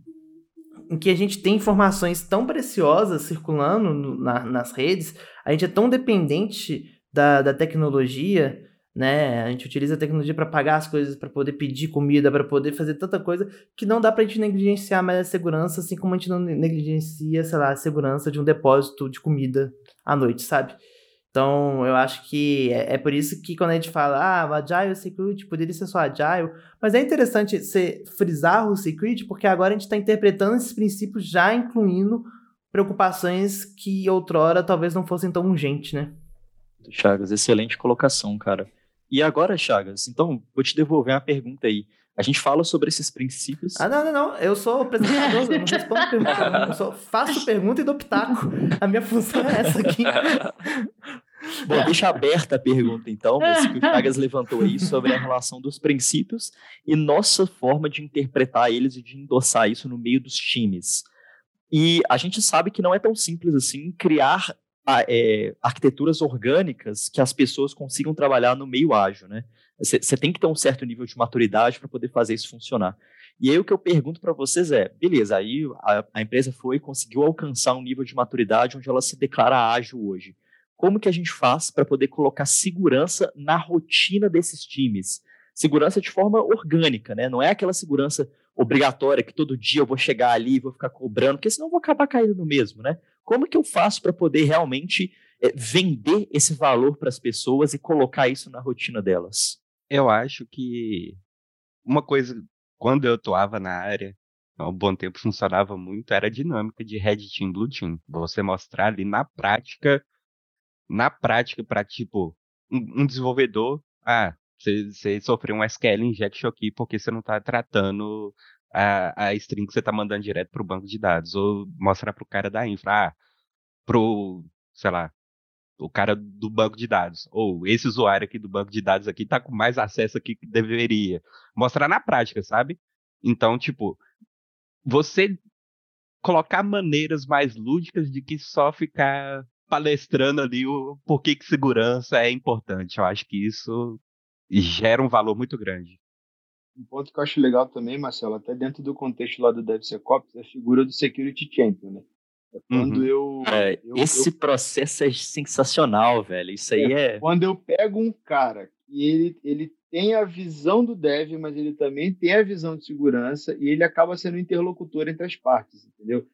em que a gente tem informações tão preciosas circulando no, na, nas redes, a gente é tão dependente da, da tecnologia né? A gente utiliza a tecnologia para pagar as coisas, para poder pedir comida, para poder fazer tanta coisa que não dá para a gente negligenciar mais a segurança, assim como a gente não negligencia, sei lá, a segurança de um depósito de comida à noite, sabe? Então, eu acho que é, é por isso que quando a gente fala, ah, Agile Security poderia ser só Agile, mas é interessante você frisar o Security, porque agora a gente está interpretando esses princípios já incluindo preocupações que outrora talvez não fossem tão urgentes, né? Chagas, excelente colocação, cara. E agora, Chagas, então vou te devolver uma pergunta aí. A gente fala sobre esses princípios. Ah, não, não, não. Eu sou apresentador, eu não respondo pergunta. Eu só faço pergunta e dou pitaco. A minha função é essa aqui. <laughs> Bom, deixa aberta a pergunta, então, mas que o Chagas levantou aí sobre a relação dos princípios e nossa forma de interpretar eles e de endossar isso no meio dos times. E a gente sabe que não é tão simples assim criar é, arquiteturas orgânicas que as pessoas consigam trabalhar no meio ágil, né? Você tem que ter um certo nível de maturidade para poder fazer isso funcionar. E aí o que eu pergunto para vocês é, beleza, aí a, a empresa foi conseguiu alcançar um nível de maturidade onde ela se declara ágil hoje. Como que a gente faz para poder colocar segurança na rotina desses times? Segurança de forma orgânica, né? Não é aquela segurança obrigatória que todo dia eu vou chegar ali e vou ficar cobrando, porque senão eu vou acabar caindo no mesmo, né? Como que eu faço para poder realmente é, vender esse valor para as pessoas e colocar isso na rotina delas? Eu acho que uma coisa, quando eu atuava na área, há um bom tempo funcionava muito, era a dinâmica de Red Team, Blue Team. Você mostrar ali na prática, na prática, para tipo, um, um, desenvolvedor, ah, você sofreu um SQL injection aqui porque você não está tratando a, a string que você está mandando direto para o banco de dados, ou mostrar para o cara da infra, ah, pro, sei lá, o cara do banco de dados, ou esse usuário aqui do banco de dados aqui está com mais acesso aqui que deveria. Mostrar na prática, sabe? Então, tipo, você colocar maneiras mais lúdicas de que só ficar palestrando ali o porquê que segurança é importante. Eu acho que isso gera um valor muito grande. Um ponto que eu acho legal também, Marcelo, até dentro do contexto lá do DevSecOps, é a figura do Security Champion, né? É quando uhum. eu, é, eu, Esse eu, processo é sensacional, velho. Isso aí é, é, Quando eu pego um cara e ele, ele tem a visão do dev, mas ele também tem a visão de segurança e ele acaba sendo interlocutor entre as partes, entendeu?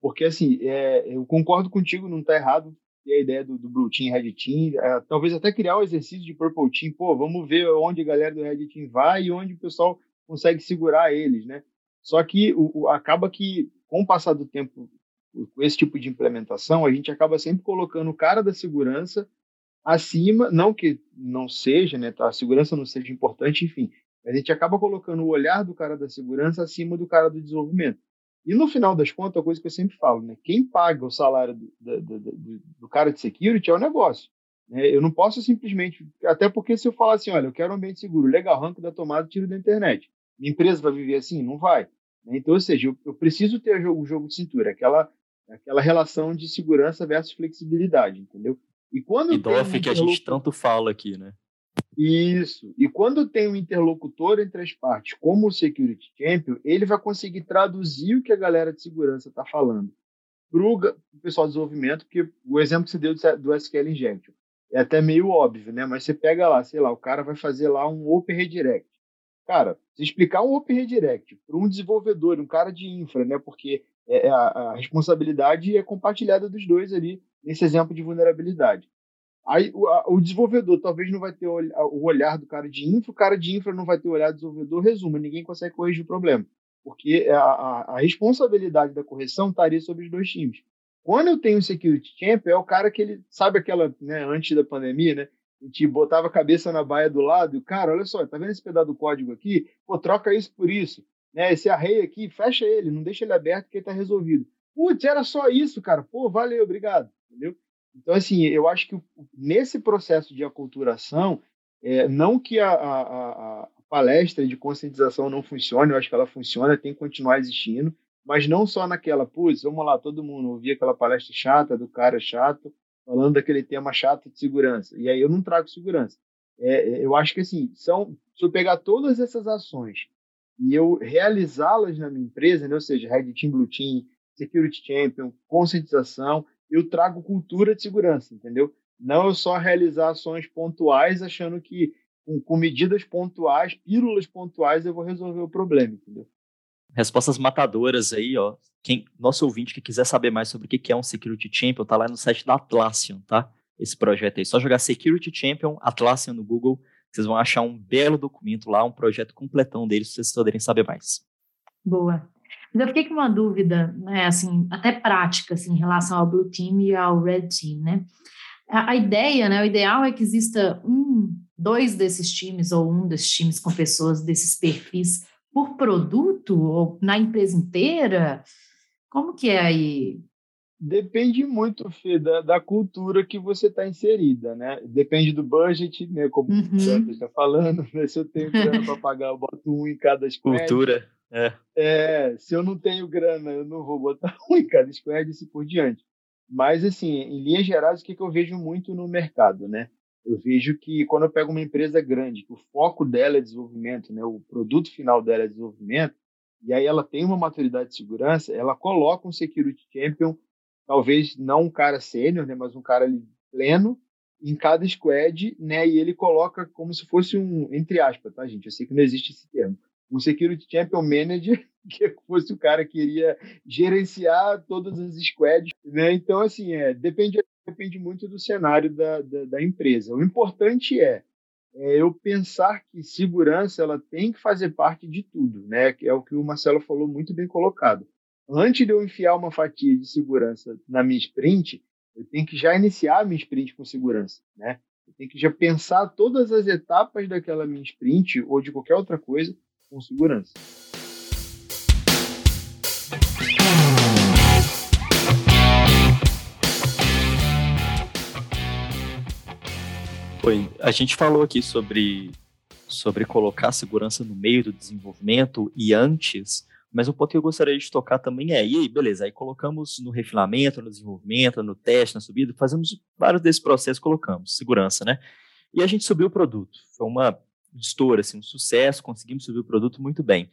Porque, assim, é, eu concordo contigo, não está errado ter a ideia do, do Blue Team, Red Team, é, talvez até criar o um exercício de Purple Team, pô, vamos ver onde a galera do Red Team vai e onde o pessoal consegue segurar eles, né? Só que o, o, acaba que, com o passar do tempo, com esse tipo de implementação, a gente acaba sempre colocando o cara da segurança acima, não que não seja, né, tá, a segurança não seja importante, enfim, a gente acaba colocando o olhar do cara da segurança acima do cara do desenvolvimento. E no final das contas, a coisa que eu sempre falo, né? Quem paga o salário do, do, do, do cara de security é o negócio. Né? Eu não posso simplesmente. Até porque se eu falar assim, olha, eu quero um ambiente seguro, legal, arranco da tomada tiro da internet. Minha empresa vai viver assim? Não vai. Né? Então, ou seja, eu, eu preciso ter o jogo de cintura, aquela, aquela relação de segurança versus flexibilidade, entendeu? E quando. E DOF que a gente tanto fala aqui, né? Isso. E quando tem um interlocutor entre as partes, como o Security Champion, ele vai conseguir traduzir o que a galera de segurança está falando para o pessoal de desenvolvimento, porque o exemplo que você deu do SQL Injection é até meio óbvio, né? Mas você pega lá, sei lá, o cara vai fazer lá um Open Redirect. Cara, se explicar um Open Redirect para um desenvolvedor, um cara de infra, né? Porque é, é a, a responsabilidade é compartilhada dos dois ali nesse exemplo de vulnerabilidade. Aí o, a, o, desenvolvedor talvez não vai ter o, o, olhar do cara de infra, o cara de infra não vai ter o olhar do desenvolvedor, resumo, ninguém consegue corrigir o problema. Porque a, a, a responsabilidade da correção estaria sobre os dois times. Quando eu tenho o security champ, é o cara que ele sabe aquela, né, antes da pandemia, né? a gente botava a cabeça na baia do lado e, cara, olha só, tá vendo esse pedaço do código aqui? Pô, troca isso por isso. Né? Esse array aqui, fecha ele, não deixa ele aberto que ele tá resolvido. Putz, era só isso, cara. Pô, valeu, obrigado. Entendeu? Então, assim, eu acho que nesse processo de aculturação, é, não que a, a, a, palestra de conscientização não funcione, eu acho que ela funciona, tem que continuar existindo, mas não só naquela, putz, vamos lá, todo mundo ouvir aquela palestra chata do cara chato, falando daquele tema chato de segurança. E aí eu não trago segurança. É, é, eu acho que assim, são, se eu pegar todas essas ações e eu realizá-las na minha empresa, né, ou seja, Red Team, Blue Team, Security Champion, conscientização, eu trago cultura de segurança, entendeu? Não eu só realizar ações pontuais achando que com, com medidas pontuais, pílulas pontuais, eu vou resolver o problema, entendeu? Respostas matadoras aí, ó. Quem, nosso ouvinte que quiser saber mais sobre o que é um Security Champion, tá lá no site da Atlassian, tá? Esse projeto aí. Só jogar Security Champion Atlassian no Google, vocês vão achar um belo documento lá, um projeto completão deles, para vocês poderem saber mais. Boa. Mas eu fiquei com uma dúvida, né, assim, até prática, assim, em relação ao Blue Team e ao Red Team, né? A, a ideia, né, o ideal é que exista um, dois desses times ou um desses times com pessoas desses perfis por produto ou na empresa inteira? Como que é aí? Depende muito, Fê, da, da cultura que você está inserida, né? Depende do budget, né? Como uhum. o está falando, <laughs> né? Se eu tenho grana para pagar, eu boto um em cada squad. Cultura, é. é. Se eu não tenho grana, eu não vou botar em cada squad e assim por diante. Mas, assim, em linhas gerais, o que, que eu vejo muito no mercado, né? eu vejo que quando eu pego uma empresa grande, que o foco dela é desenvolvimento, né, o produto final dela é desenvolvimento, e aí ela tem uma maturidade de segurança, ela coloca um security champion, talvez não um cara sênior, né, mas um cara ali pleno, em cada squad, né, e ele coloca como se fosse um, entre aspas, tá, gente? Eu sei que não existe esse termo. Um security champion manager, <laughs> que fosse o cara que iria gerenciar todas as squads, né? Então, assim, é, depende depende muito do cenário da, da, da empresa. O importante é, é, eu pensar que segurança ela tem que fazer parte de tudo, né? Que é o que o Marcelo falou muito bem colocado. Antes de eu enfiar uma fatia de segurança na minha sprint, eu tenho que já iniciar a minha sprint com segurança, né? Eu tenho que já pensar todas as etapas daquela minha sprint ou de qualquer outra coisa com segurança. Foi. A gente falou aqui sobre, sobre colocar a segurança no meio do desenvolvimento e antes, mas um ponto que eu gostaria de tocar também é, e aí, beleza, aí colocamos no refinamento, no desenvolvimento, no teste, na subida, fazemos vários desses processos, colocamos, segurança, né? E a gente subiu o produto. Foi uma estoura, assim, um sucesso, conseguimos subir o produto muito bem.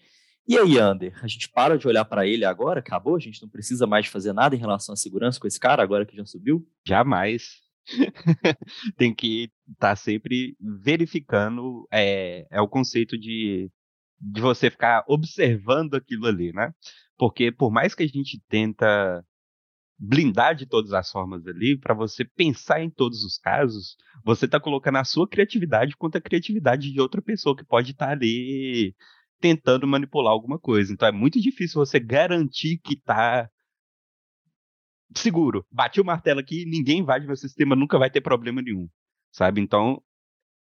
E aí, Ander, a gente para de olhar para ele agora? Acabou? A gente não precisa mais de fazer nada em relação à segurança com esse cara agora que já subiu? Jamais. <laughs> tem que estar tá sempre verificando. É, é o conceito de, de você ficar observando aquilo ali, né? Porque por mais que a gente tenta blindar de todas as formas ali, para você pensar em todos os casos, você está colocando a sua criatividade contra a criatividade de outra pessoa que pode estar tá ali tentando manipular alguma coisa. Então é muito difícil você garantir que está seguro. Bati o martelo aqui, ninguém invade meu sistema, nunca vai ter problema nenhum. Sabe? Então,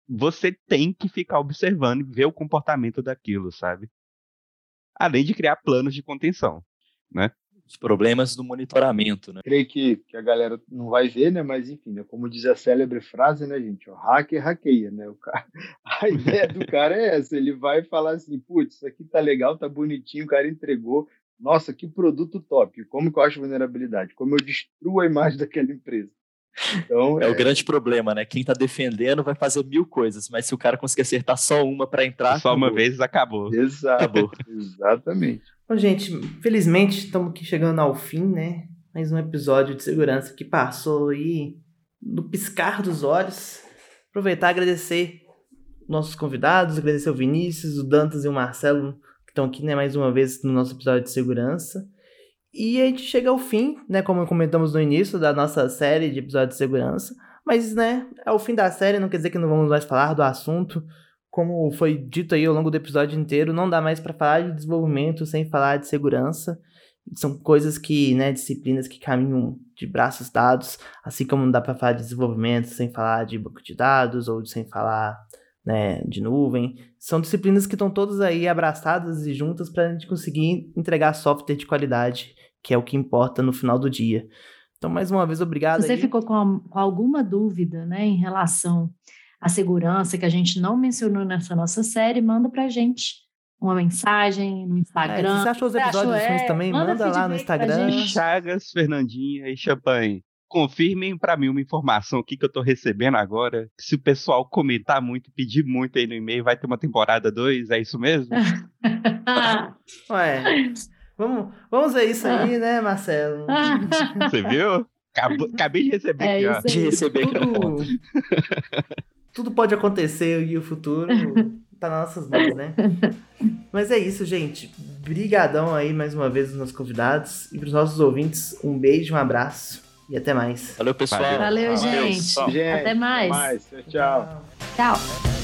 você tem que ficar observando e ver o comportamento daquilo, sabe? Além de criar planos de contenção, né? Os problemas do monitoramento, né? Creio que, que a galera não vai ver, né? Mas enfim, né? como diz a célebre frase, né, gente? O hacker hackeia, né? O cara... <laughs> A ideia do cara é essa, ele vai falar assim, putz, isso aqui tá legal, tá bonitinho, o cara entregou, nossa, que produto top. Como que eu acho vulnerabilidade? Como eu destruo a imagem <laughs> daquela empresa? Então, é, é, o grande problema, né? Quem está defendendo vai fazer mil coisas, mas se o cara conseguir acertar só uma para entrar. Só acabou. uma vez acabou. Exato. Acabou. <laughs> Exatamente. Bom, gente, felizmente estamos aqui chegando ao fim, né? Mais um episódio de segurança que passou aí no piscar dos olhos. Aproveitar e agradecer nossos convidados, agradecer o Vinícius, o Dantas e o Marcelo estão aqui, né, mais uma vez no nosso episódio de segurança. E a gente chega ao fim, né, como comentamos no início da nossa série de episódios de segurança. Mas, né, é o fim da série, não quer dizer que não vamos mais falar do assunto. Como foi dito aí ao longo do episódio inteiro, não dá mais para falar de desenvolvimento sem falar de segurança. São coisas que, né, disciplinas que caminham de braços dados, assim como não dá para falar de desenvolvimento sem falar de banco de dados ou sem falar né, de nuvem. São disciplinas que estão todas aí abraçadas e juntas para a gente conseguir entregar software de qualidade, que é o que importa no final do dia. Então, mais uma vez, obrigado. Você aí. ficou com, com, alguma dúvida né, em relação à segurança que a gente não mencionou nessa nossa série, manda para a gente uma mensagem no Instagram. É, se você achou os episódios achou, é, também, manda, manda lá no Instagram. Chagas, Fernandinha e Champanhe confirmem para mim uma informação aqui que eu tô recebendo agora. Se o pessoal comentar muito, pedir muito aí no e-mail, vai ter uma temporada 2, é isso mesmo? <laughs> Ué, vamos, vamos ver isso aí, né, Marcelo? <laughs> Você viu? Acabou, acabei de receber é aqui, ó. De receber aqui tudo, <laughs> tudo pode acontecer e o futuro tá nas nossas mãos, né? Mas é isso, gente. Brigadão aí mais uma vez nos nossos convidados e para os nossos ouvintes, um beijo, um abraço. E até mais. Valeu, pessoal. Valeu, Valeu gente. gente. Até mais. Até mais. Tchau. Tchau.